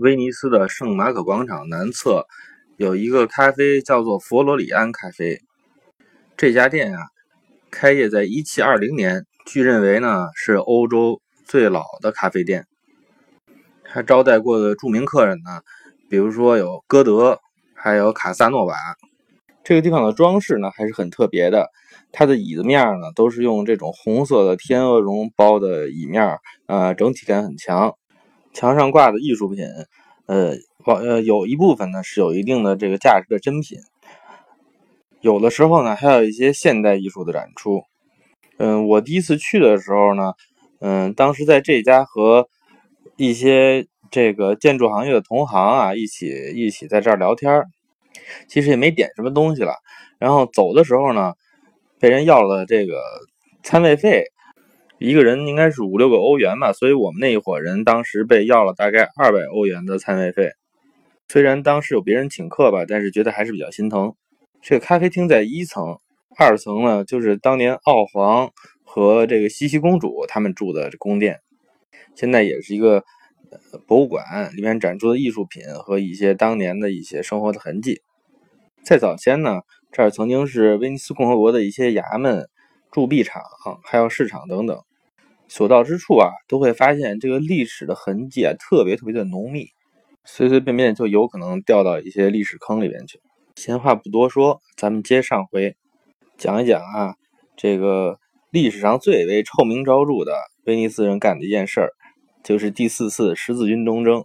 威尼斯的圣马可广场南侧有一个咖啡叫做佛罗里安咖啡。这家店啊，开业在1720年，据认为呢是欧洲最老的咖啡店。他招待过的著名客人呢，比如说有歌德，还有卡萨诺瓦。这个地方的装饰呢还是很特别的，它的椅子面呢都是用这种红色的天鹅绒包的椅面，呃，整体感很强。墙上挂的艺术品，呃，呃，有一部分呢是有一定的这个价值的珍品，有的时候呢还有一些现代艺术的展出。嗯，我第一次去的时候呢，嗯，当时在这家和一些这个建筑行业的同行啊一起一起在这儿聊天其实也没点什么东西了。然后走的时候呢，被人要了这个餐位费。一个人应该是五六个欧元吧，所以我们那一伙人当时被要了大概二百欧元的餐位费。虽然当时有别人请客吧，但是觉得还是比较心疼。这个咖啡厅在一层，二层呢就是当年奥皇和这个茜茜公主他们住的宫殿，现在也是一个博物馆，里面展出的艺术品和一些当年的一些生活的痕迹。在早先呢，这儿曾经是威尼斯共和国的一些衙门、铸币厂，还有市场等等。所到之处啊，都会发现这个历史的痕迹啊，特别特别的浓密，随随便便就有可能掉到一些历史坑里边去。闲话不多说，咱们接上回讲一讲啊，这个历史上最为臭名昭著的威尼斯人干的一件事儿，就是第四次十字军东征。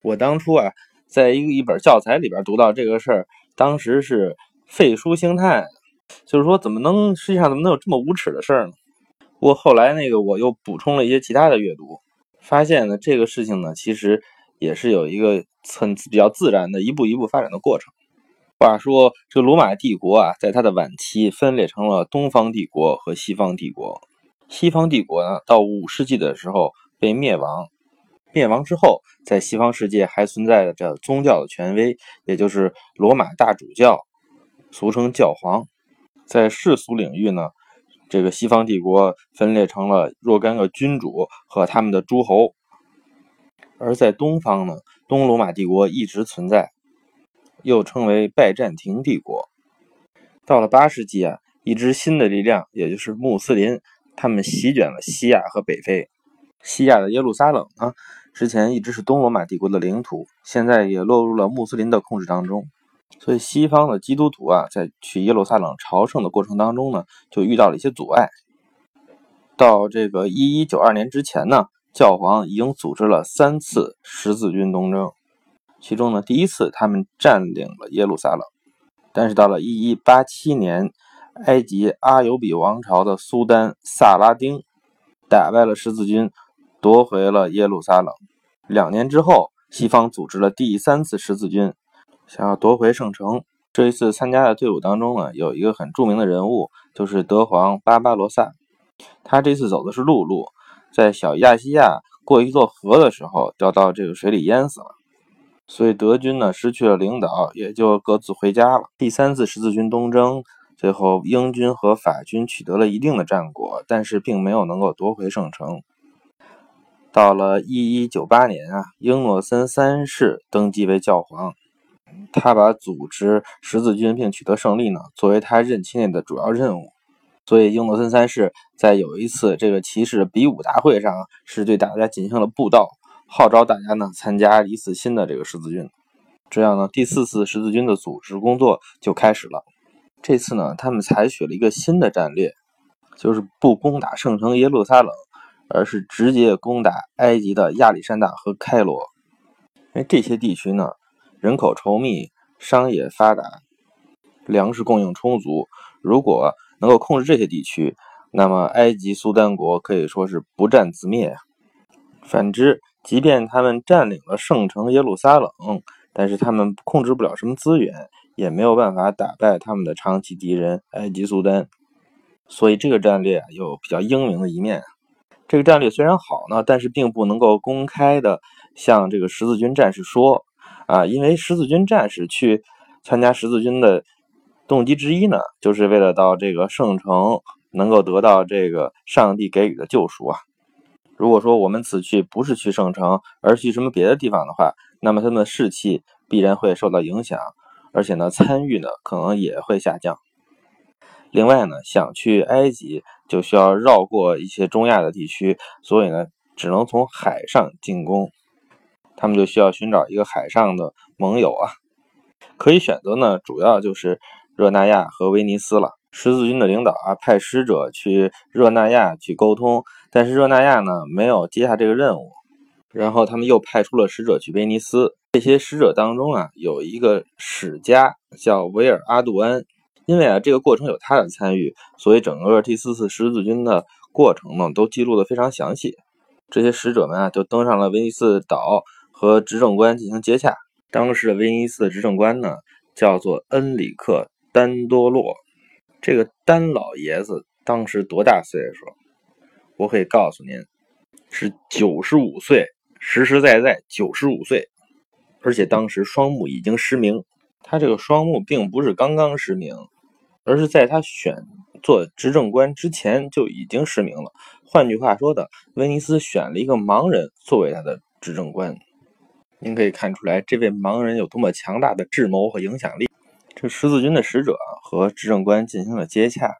我当初啊，在一个一本教材里边读到这个事儿，当时是废书兴叹，就是说怎么能世界上怎么能有这么无耻的事儿呢？不过后来那个我又补充了一些其他的阅读，发现呢这个事情呢其实也是有一个很比较自然的一步一步发展的过程。话说这个罗马帝国啊，在它的晚期分裂成了东方帝国和西方帝国。西方帝国呢到五世纪的时候被灭亡，灭亡之后，在西方世界还存在着宗教的权威，也就是罗马大主教，俗称教皇。在世俗领域呢。这个西方帝国分裂成了若干个君主和他们的诸侯，而在东方呢，东罗马帝国一直存在，又称为拜占庭帝国。到了八世纪啊，一支新的力量，也就是穆斯林，他们席卷了西亚和北非。西亚的耶路撒冷呢，之前一直是东罗马帝国的领土，现在也落入了穆斯林的控制当中。所以，西方的基督徒啊，在去耶路撒冷朝圣的过程当中呢，就遇到了一些阻碍。到这个一一九二年之前呢，教皇已经组织了三次十字军东征，其中呢，第一次他们占领了耶路撒冷，但是到了一一八七年，埃及阿尤比王朝的苏丹萨拉丁打败了十字军，夺回了耶路撒冷。两年之后，西方组织了第三次十字军。想要夺回圣城，这一次参加的队伍当中呢，有一个很著名的人物，就是德皇巴巴罗萨。他这次走的是陆路，在小亚细亚过一座河的时候，掉到这个水里淹死了。所以德军呢失去了领导，也就各自回家了。第三次十字军东征，最后英军和法军取得了一定的战果，但是并没有能够夺回圣城。到了一一九八年啊，英诺森三世登基为教皇。他把组织十字军并取得胜利呢，作为他任期内的主要任务。所以，英诺森三世在有一次这个骑士比武大会上，是对大家进行了布道，号召大家呢参加一次新的这个十字军。这样呢，第四次十字军的组织工作就开始了。这次呢，他们采取了一个新的战略，就是不攻打圣城耶路撒冷，而是直接攻打埃及的亚历山大和开罗，因为这些地区呢。人口稠密，商业发达，粮食供应充足。如果能够控制这些地区，那么埃及苏丹国可以说是不战自灭。反之，即便他们占领了圣城耶路撒冷，但是他们控制不了什么资源，也没有办法打败他们的长期敌人埃及苏丹。所以这个战略有比较英明的一面。这个战略虽然好呢，但是并不能够公开的向这个十字军战士说。啊，因为十字军战士去参加十字军的动机之一呢，就是为了到这个圣城能够得到这个上帝给予的救赎啊。如果说我们此去不是去圣城，而去什么别的地方的话，那么他们的士气必然会受到影响，而且呢，参与呢可能也会下降。另外呢，想去埃及就需要绕过一些中亚的地区，所以呢，只能从海上进攻。他们就需要寻找一个海上的盟友啊，可以选择呢，主要就是热那亚和威尼斯了。十字军的领导啊，派使者去热那亚去沟通，但是热那亚呢没有接下这个任务。然后他们又派出了使者去威尼斯。这些使者当中啊，有一个史家叫维尔阿杜安。因为啊，这个过程有他的参与，所以整个第四次十字军的过程呢，都记录的非常详细。这些使者们啊，就登上了威尼斯岛，和执政官进行接洽。当时的威尼斯的执政官呢，叫做恩里克·丹多洛。这个丹老爷子当时多大岁数？我可以告诉您，是九十五岁，实实在在九十五岁，而且当时双目已经失明。他这个双目并不是刚刚失明。而是在他选做执政官之前就已经失明了。换句话说的，威尼斯选了一个盲人作为他的执政官。您可以看出来，这位盲人有多么强大的智谋和影响力。这十字军的使者和执政官进行了接洽，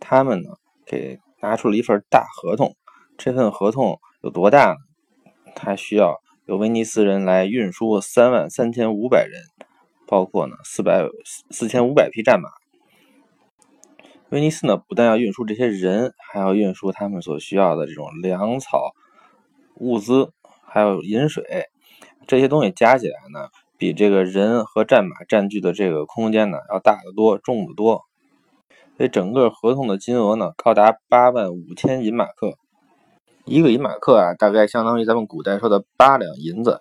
他们呢给拿出了一份大合同。这份合同有多大呢？他需要有威尼斯人来运输三万三千五百人，包括呢四百四千五百匹战马。威尼斯呢，不但要运输这些人，还要运输他们所需要的这种粮草、物资，还有饮水，这些东西加起来呢，比这个人和战马占据的这个空间呢要大得多，重得多。所以整个合同的金额呢，高达八万五千银马克，一个银马克啊，大概相当于咱们古代说的八两银子。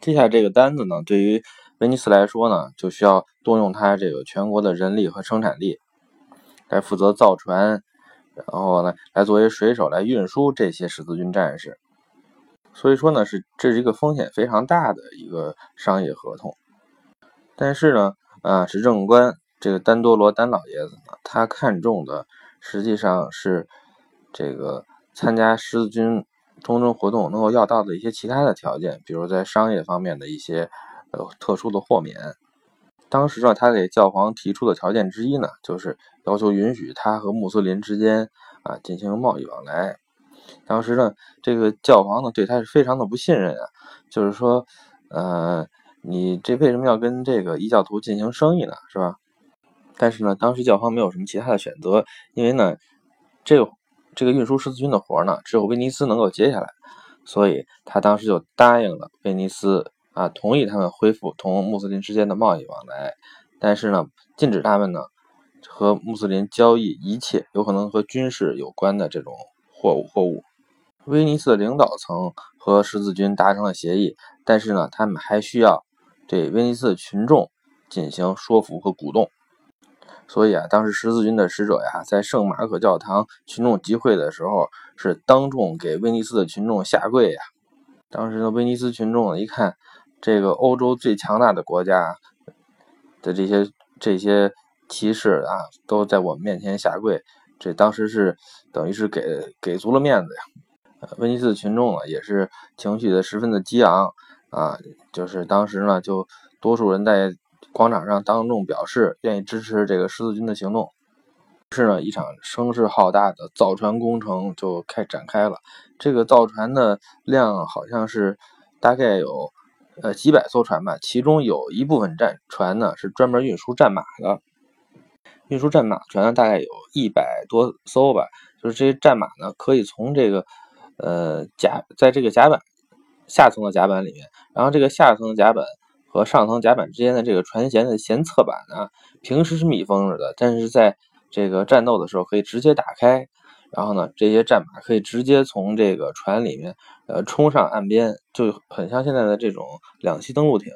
接下来这个单子呢，对于威尼斯来说呢，就需要动用它这个全国的人力和生产力。来负责造船，然后呢，来作为水手来运输这些十字军战士。所以说呢，是这是一个风险非常大的一个商业合同。但是呢，啊，执政官这个丹多罗丹老爷子呢，他看中的实际上是这个参加十字军东征活动能够要到的一些其他的条件，比如在商业方面的一些呃特殊的豁免。当时呢，他给教皇提出的条件之一呢，就是要求允许他和穆斯林之间啊进行贸易往来。当时呢，这个教皇呢对他是非常的不信任啊，就是说，呃，你这为什么要跟这个异教徒进行生意呢？是吧？但是呢，当时教皇没有什么其他的选择，因为呢，这个这个运输十字军的活呢，只有威尼斯能够接下来，所以他当时就答应了威尼斯。啊，同意他们恢复同穆斯林之间的贸易往来，但是呢，禁止他们呢和穆斯林交易一切有可能和军事有关的这种货物货物。威尼斯的领导层和十字军达成了协议，但是呢，他们还需要对威尼斯的群众进行说服和鼓动。所以啊，当时十字军的使者呀，在圣马可教堂群众集会的时候，是当众给威尼斯的群众下跪呀。当时的威尼斯群众一看。这个欧洲最强大的国家的这些这些骑士啊，都在我们面前下跪，这当时是等于是给给足了面子呀。威尼斯群众啊，也是情绪的十分的激昂啊，就是当时呢，就多数人在广场上当众表示愿意支持这个十字军的行动。于是呢，一场声势浩大的造船工程就开展开了。这个造船的量好像是大概有。呃，几百艘船吧，其中有一部分战船呢是专门运输战马的，运输战马船呢大概有一百多艘吧。就是这些战马呢，可以从这个呃甲，在这个甲板下层的甲板里面，然后这个下层甲板和上层甲板之间的这个船舷的舷侧板呢，平时是密封着的，但是在这个战斗的时候可以直接打开。然后呢，这些战马可以直接从这个船里面，呃，冲上岸边，就很像现在的这种两栖登陆艇。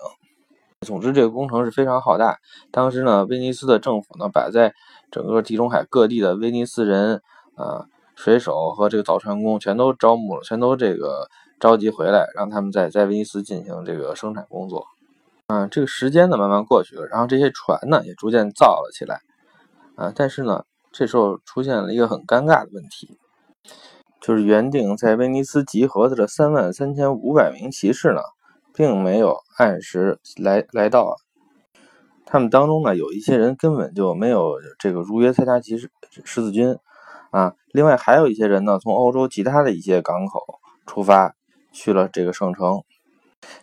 总之，这个工程是非常浩大。当时呢，威尼斯的政府呢，把在整个地中海各地的威尼斯人啊，水手和这个造船工全都招募了，全都这个召集回来，让他们在在威尼斯进行这个生产工作。嗯，这个时间呢，慢慢过去了，然后这些船呢，也逐渐造了起来。啊，但是呢。这时候出现了一个很尴尬的问题，就是原定在威尼斯集合的这三万三千五百名骑士呢，并没有按时来来到。他们当中呢，有一些人根本就没有这个如约参加十十字军啊。另外还有一些人呢，从欧洲其他的一些港口出发去了这个圣城。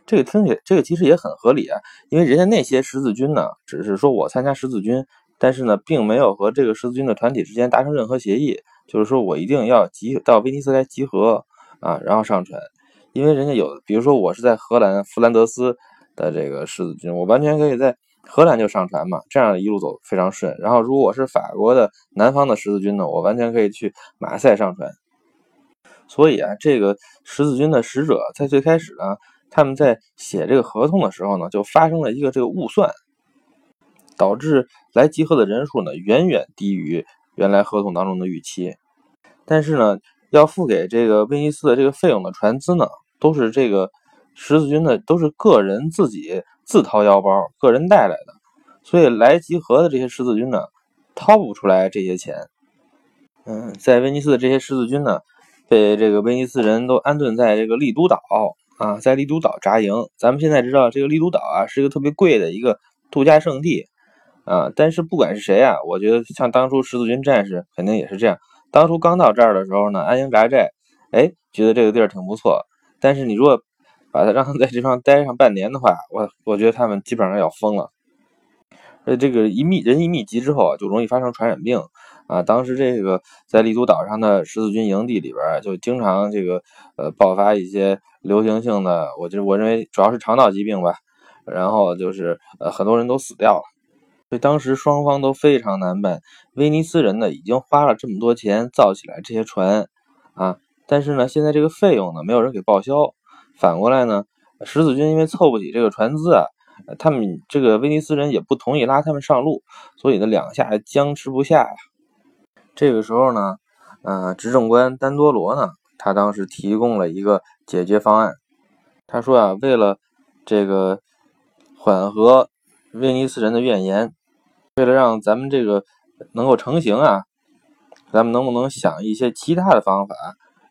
这个听起来，这个其实也很合理啊，因为人家那些十字军呢，只是说我参加十字军，但是呢，并没有和这个十字军的团体之间达成任何协议，就是说我一定要集到威尼斯来集合啊，然后上船。因为人家有，比如说我是在荷兰弗兰德斯的这个十字军，我完全可以在。荷兰就上船嘛，这样一路走非常顺。然后，如果我是法国的南方的十字军呢，我完全可以去马赛上船。所以啊，这个十字军的使者在最开始呢，他们在写这个合同的时候呢，就发生了一个这个误算，导致来集合的人数呢远远低于原来合同当中的预期。但是呢，要付给这个威尼斯的这个费用的船资呢，都是这个十字军的都是个人自己。自掏腰包，个人带来的，所以来集合的这些十字军呢，掏不出来这些钱。嗯，在威尼斯的这些十字军呢，被这个威尼斯人都安顿在这个丽都岛啊，在丽都岛扎营。咱们现在知道，这个丽都岛啊，是一个特别贵的一个度假胜地啊。但是不管是谁啊，我觉得像当初十字军战士肯定也是这样。当初刚到这儿的时候呢，安营扎寨，哎，觉得这个地儿挺不错。但是你如果把他让他在这方待上半年的话，我我觉得他们基本上要疯了。呃，这个一密人一密集之后啊，就容易发生传染病啊。当时这个在丽都岛上的十字军营地里边，就经常这个呃爆发一些流行性的，我就我认为主要是肠道疾病吧。然后就是呃很多人都死掉了，所以当时双方都非常难办。威尼斯人呢已经花了这么多钱造起来这些船啊，但是呢现在这个费用呢没有人给报销。反过来呢，十字军因为凑不起这个船资啊，他们这个威尼斯人也不同意拉他们上路，所以呢两下僵持不下呀。这个时候呢，呃，执政官丹多罗呢，他当时提供了一个解决方案。他说啊，为了这个缓和威尼斯人的怨言，为了让咱们这个能够成型啊，咱们能不能想一些其他的方法？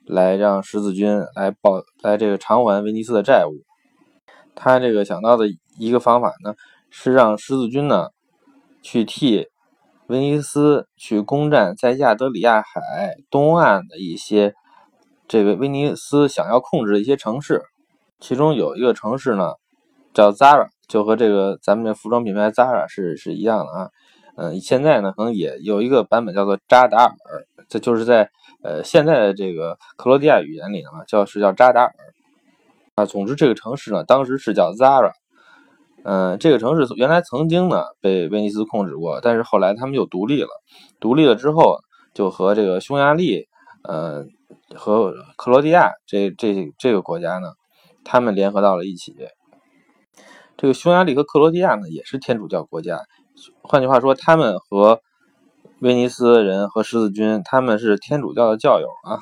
来让十字军来报来这个偿还威尼斯的债务。他这个想到的一个方法呢，是让十字军呢去替威尼斯去攻占在亚德里亚海东岸的一些这个威尼斯想要控制的一些城市。其中有一个城市呢叫 Zara，就和这个咱们的服装品牌 Zara 是是一样的啊。嗯，现在呢可能也有一个版本叫做扎达尔，这就是在。呃，现在的这个克罗地亚语言里呢，叫是叫扎达尔啊。总之，这个城市呢，当时是叫 Zara。嗯，这个城市原来曾经呢被威尼斯控制过，但是后来他们又独立了。独立了之后，就和这个匈牙利，呃，和克罗地亚这这这个国家呢，他们联合到了一起。这个匈牙利和克罗地亚呢，也是天主教国家。换句话说，他们和威尼斯人和十字军，他们是天主教的教友啊，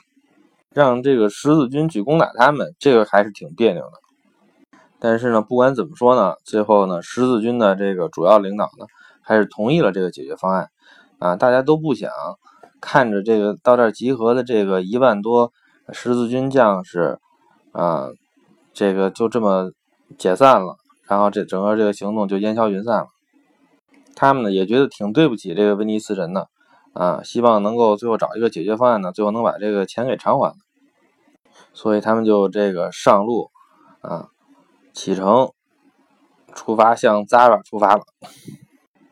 让这个十字军去攻打他们，这个还是挺别扭的。但是呢，不管怎么说呢，最后呢，十字军的这个主要领导呢，还是同意了这个解决方案啊。大家都不想看着这个到这儿集合的这个一万多十字军将士啊，这个就这么解散了，然后这整个这个行动就烟消云散了。他们呢也觉得挺对不起这个威尼斯人的，啊，希望能够最后找一个解决方案呢，最后能把这个钱给偿还。所以他们就这个上路，啊，启程出发向 Zara 出发了。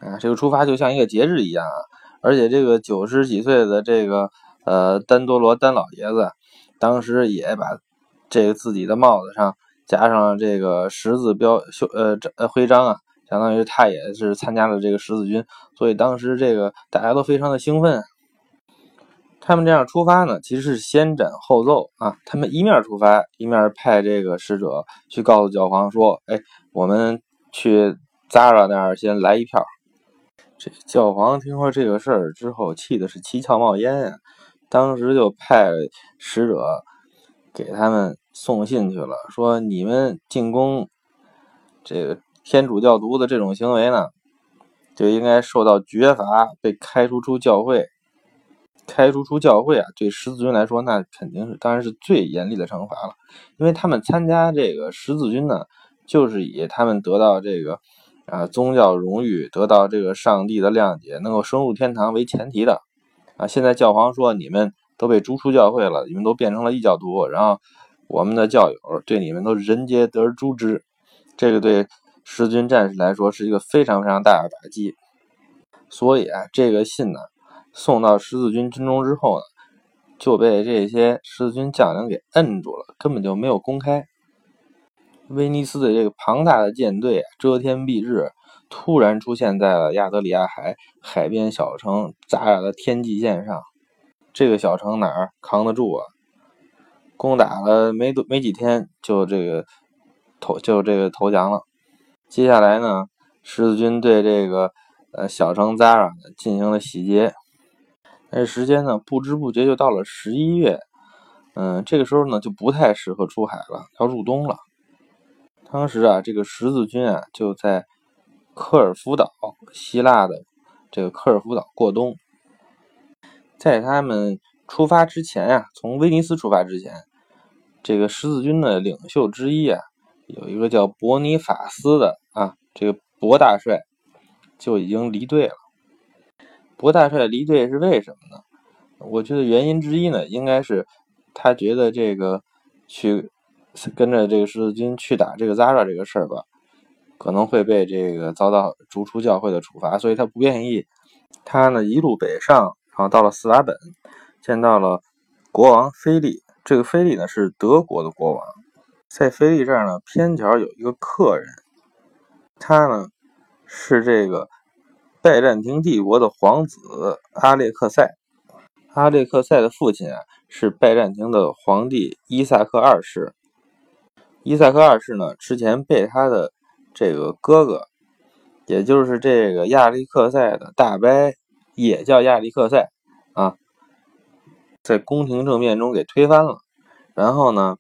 啊，这个出发就像一个节日一样啊，而且这个九十几岁的这个呃丹多罗丹老爷子，当时也把这个自己的帽子上加上这个十字标绣呃呃徽章啊。相当于他也是参加了这个十字军，所以当时这个大家都非常的兴奋。他们这样出发呢，其实是先斩后奏啊。他们一面出发，一面派这个使者去告诉教皇说：“哎，我们去扎拉那儿先来一票。”这教皇听说这个事儿之后，气的是七窍冒烟呀。当时就派使者给他们送信去了，说：“你们进攻这个。”天主教徒的这种行为呢，就应该受到绝罚，被开除出教会。开除出教会啊，对十字军来说，那肯定是当然是最严厉的惩罚了，因为他们参加这个十字军呢，就是以他们得到这个啊宗教荣誉、得到这个上帝的谅解、能够升入天堂为前提的啊。现在教皇说你们都被逐出教会了，你们都变成了异教徒，然后我们的教友对你们都人皆得而诛之，这个对十字军战士来说是一个非常非常大的打击。所以啊，这个信呢送到十字军军中之后呢，就被这些十字军将领给摁住了，根本就没有公开。威尼斯的这个庞大的舰队啊，遮天蔽日，突然出现在了亚得里亚海海边小城扎亚的天际线上。这个小城哪儿扛得住啊？攻打了没多没几天，就这个投就这个投降了。接下来呢，十字军对这个呃小城扎亚进行了洗劫。但是时间呢，不知不觉就到了十一月。嗯，这个时候呢，就不太适合出海了，要入冬了。当时啊，这个十字军啊就在科尔福岛，希腊的这个科尔福岛过冬。在他们出发之前呀，从威尼斯出发之前，这个十字军的领袖之一啊，有一个叫伯尼法斯的啊，这个伯大帅就已经离队了。伯大帅离队是为什么呢？我觉得原因之一呢，应该是他觉得这个去。跟着这个十字军去打这个 Zara 这个事儿吧，可能会被这个遭到逐出教会的处罚，所以他不愿意。他呢一路北上，然后到了斯瓦本，见到了国王菲利。这个菲利呢是德国的国王，在菲利这儿呢偏角有一个客人，他呢是这个拜占庭帝国的皇子阿列克塞。阿列克塞的父亲啊是拜占庭的皇帝伊萨克二世。伊萨克二世呢，之前被他的这个哥哥，也就是这个亚历克塞的大伯，也叫亚历克塞啊，在宫廷政变中给推翻了。然后呢，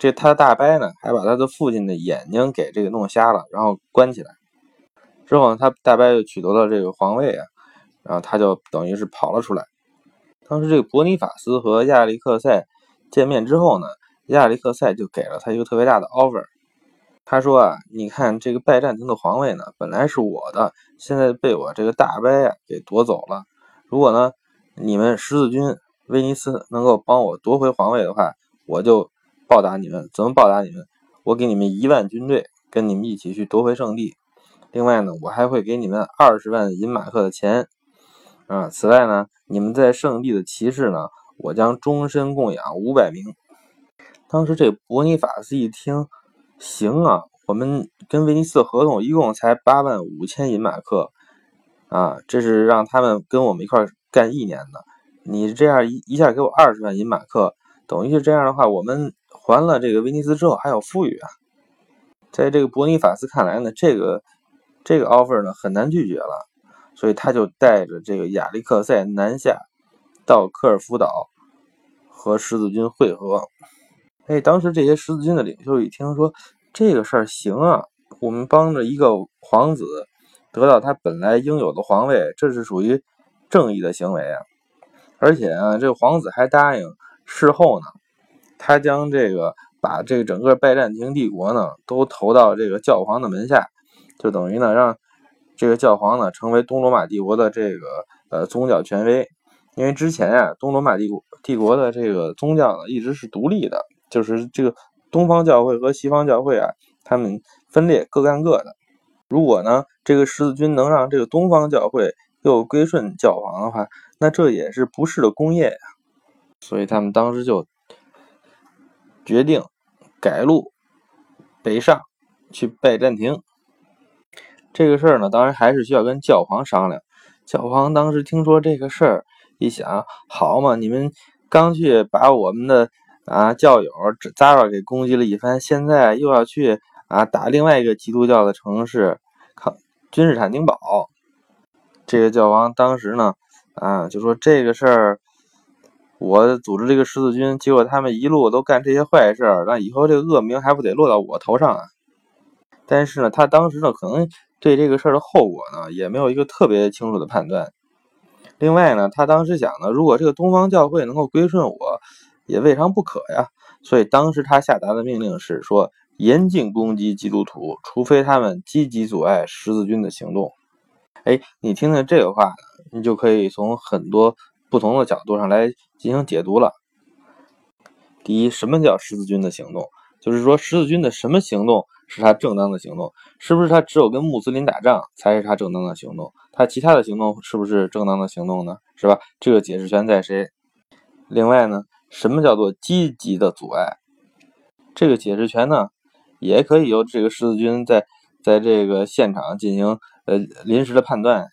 这他大伯呢，还把他的父亲的眼睛给这个弄瞎了，然后关起来。之后呢，他大伯又取得了这个皇位啊，然后他就等于是跑了出来。当时这个伯尼法斯和亚历克塞见面之后呢。亚历克塞就给了他一个特别大的 offer，他说啊，你看这个拜占庭的皇位呢，本来是我的，现在被我这个大伯呀给夺走了。如果呢，你们十字军威尼斯能够帮我夺回皇位的话，我就报答你们。怎么报答你们？我给你们一万军队，跟你们一起去夺回圣地。另外呢，我还会给你们二十万银马克的钱。啊，此外呢，你们在圣地的骑士呢，我将终身供养五百名。当时这伯尼法斯一听，行啊，我们跟威尼斯合同一共才八万五千银马克，啊，这是让他们跟我们一块干一年的。你这样一一下给我二十万银马克，等于是这样的话，我们完了这个威尼斯之后还有富裕啊。在这个伯尼法斯看来呢，这个这个 offer 呢很难拒绝了，所以他就带着这个亚历克塞南下到科尔夫岛和十字军会合。哎，当时这些十字军的领袖一听说这个事儿行啊，我们帮着一个皇子得到他本来应有的皇位，这是属于正义的行为啊！而且啊，这个皇子还答应事后呢，他将这个把这个整个拜占庭帝国呢都投到这个教皇的门下，就等于呢让这个教皇呢成为东罗马帝国的这个呃宗教权威。因为之前啊，东罗马帝国帝国的这个宗教呢一直是独立的。就是这个东方教会和西方教会啊，他们分裂各干各的。如果呢，这个十字军能让这个东方教会又归顺教皇的话，那这也是不世的功业呀。所以他们当时就决定改路北上去拜占庭。这个事儿呢，当然还是需要跟教皇商量。教皇当时听说这个事儿，一想，好嘛，你们刚去把我们的。啊，教友扎尔给攻击了一番，现在又要去啊打另外一个基督教的城市康君士坦丁堡。这个教皇当时呢，啊就说这个事儿，我组织这个十字军，结果他们一路都干这些坏事，那以后这个恶名还不得落到我头上啊？但是呢，他当时呢，可能对这个事儿的后果呢，也没有一个特别清楚的判断。另外呢，他当时想呢，如果这个东方教会能够归顺我。也未尝不可呀，所以当时他下达的命令是说，严禁攻击基督徒，除非他们积极阻碍十字军的行动。哎，你听听这个话，你就可以从很多不同的角度上来进行解读了。第一，什么叫十字军的行动？就是说十字军的什么行动是他正当的行动？是不是他只有跟穆斯林打仗才是他正当的行动？他其他的行动是不是正当的行动呢？是吧？这个解释权在谁？另外呢，什么叫做积极的阻碍？这个解释权呢，也可以由这个十字军在在这个现场进行呃临时的判断。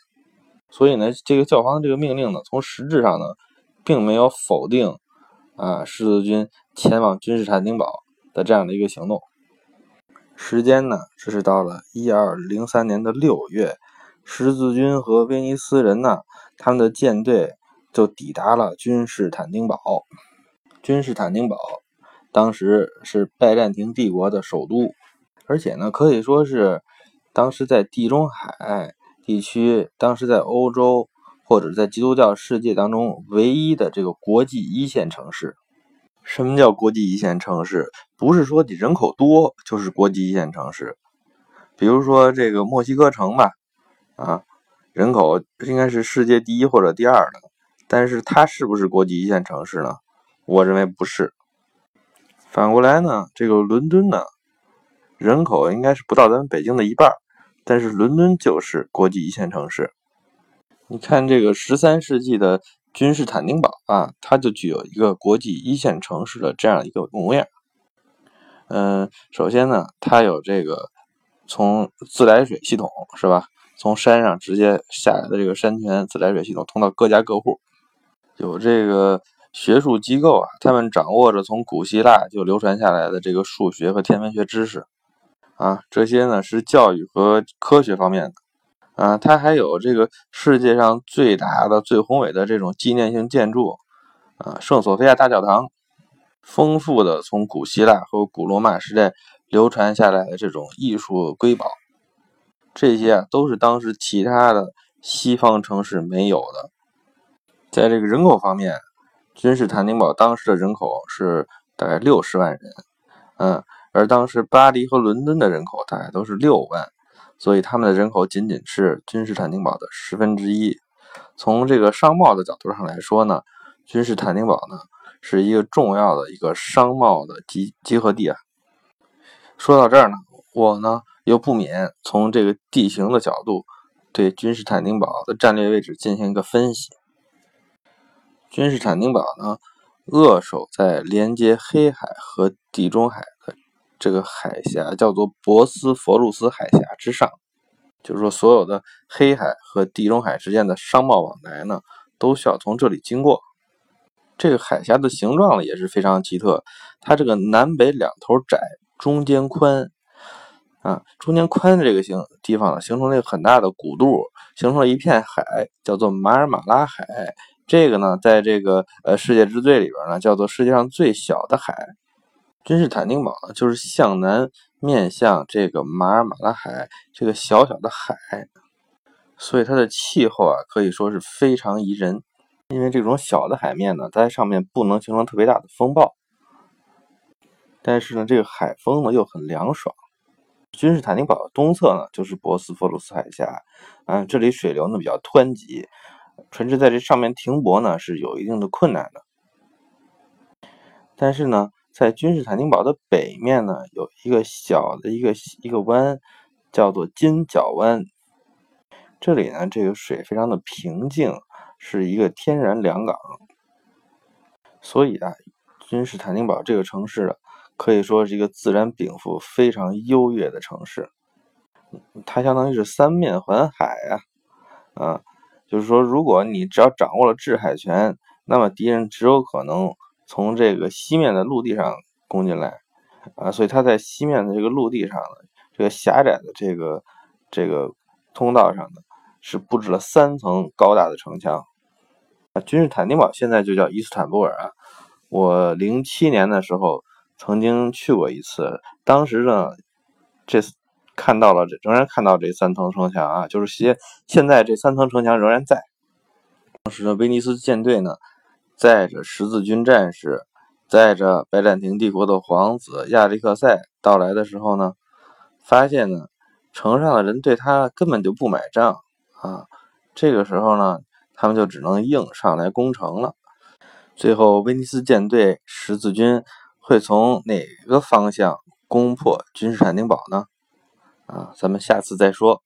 所以呢，这个教皇的这个命令呢，从实质上呢，并没有否定啊十字军前往君士坦丁堡的这样的一个行动。时间呢，这是到了一二零三年的六月，十字军和威尼斯人呢，他们的舰队就抵达了君士坦丁堡。君士坦丁堡当时是拜占庭帝国的首都，而且呢，可以说是当时在地中海地区，当时在欧洲或者在基督教世界当中唯一的这个国际一线城市。什么叫国际一线城市？不是说你人口多就是国际一线城市。比如说这个墨西哥城吧，啊，人口应该是世界第一或者第二的，但是它是不是国际一线城市呢？我认为不是。反过来呢，这个伦敦呢，人口应该是不到咱们北京的一半，但是伦敦就是国际一线城市。你看这个十三世纪的。君士坦丁堡啊，它就具有一个国际一线城市的这样一个模样。嗯，首先呢，它有这个从自来水系统是吧？从山上直接下来的这个山泉自来水系统通到各家各户。有这个学术机构啊，他们掌握着从古希腊就流传下来的这个数学和天文学知识啊，这些呢是教育和科学方面的。啊，它还有这个世界上最大的、最宏伟的这种纪念性建筑，啊，圣索菲亚大教堂，丰富的从古希腊和古罗马时代流传下来的这种艺术瑰宝，这些啊都是当时其他的西方城市没有的。在这个人口方面，君士坦丁堡当时的人口是大概六十万人，嗯，而当时巴黎和伦敦的人口大概都是六万。所以他们的人口仅仅是君士坦丁堡的十分之一。从这个商贸的角度上来说呢，君士坦丁堡呢是一个重要的一个商贸的集集合地啊。说到这儿呢，我呢又不免从这个地形的角度对君士坦丁堡的战略位置进行一个分析。君士坦丁堡呢扼守在连接黑海和地中海的。这个海峡叫做博斯佛鲁斯海峡之上，就是说，所有的黑海和地中海之间的商贸往来呢，都需要从这里经过。这个海峡的形状呢也是非常奇特，它这个南北两头窄，中间宽，啊，中间宽的这个形地方呢，形成了一个很大的弧度，形成了一片海，叫做马尔马拉海。这个呢，在这个呃世界之最里边呢，叫做世界上最小的海。君士坦丁堡呢，就是向南面向这个马尔马拉海这个小小的海，所以它的气候啊可以说是非常宜人。因为这种小的海面呢，在上面不能形成特别大的风暴，但是呢，这个海风呢又很凉爽。君士坦丁堡的东侧呢，就是博斯佛鲁斯海峡，嗯，这里水流呢比较湍急，船只在这上面停泊呢是有一定的困难的，但是呢。在君士坦丁堡的北面呢，有一个小的一个一个湾，叫做金角湾。这里呢，这个水非常的平静，是一个天然良港。所以啊，君士坦丁堡这个城市可以说是一个自然禀赋非常优越的城市。它相当于是三面环海啊，啊，就是说，如果你只要掌握了制海权，那么敌人只有可能。从这个西面的陆地上攻进来，啊，所以他在西面的这个陆地上，这个狭窄的这个这个通道上呢，是布置了三层高大的城墙。啊，君士坦丁堡现在就叫伊斯坦布尔啊。我零七年的时候曾经去过一次，当时呢，这看到了这仍然看到这三层城墙啊，就是现现在这三层城墙仍然在。当时的威尼斯舰队呢。载着十字军战士载着拜占庭帝国的皇子亚历克塞到来的时候呢，发现呢，城上的人对他根本就不买账啊。这个时候呢，他们就只能硬上来攻城了。最后，威尼斯舰队十字军会从哪个方向攻破君士坦丁堡呢？啊，咱们下次再说。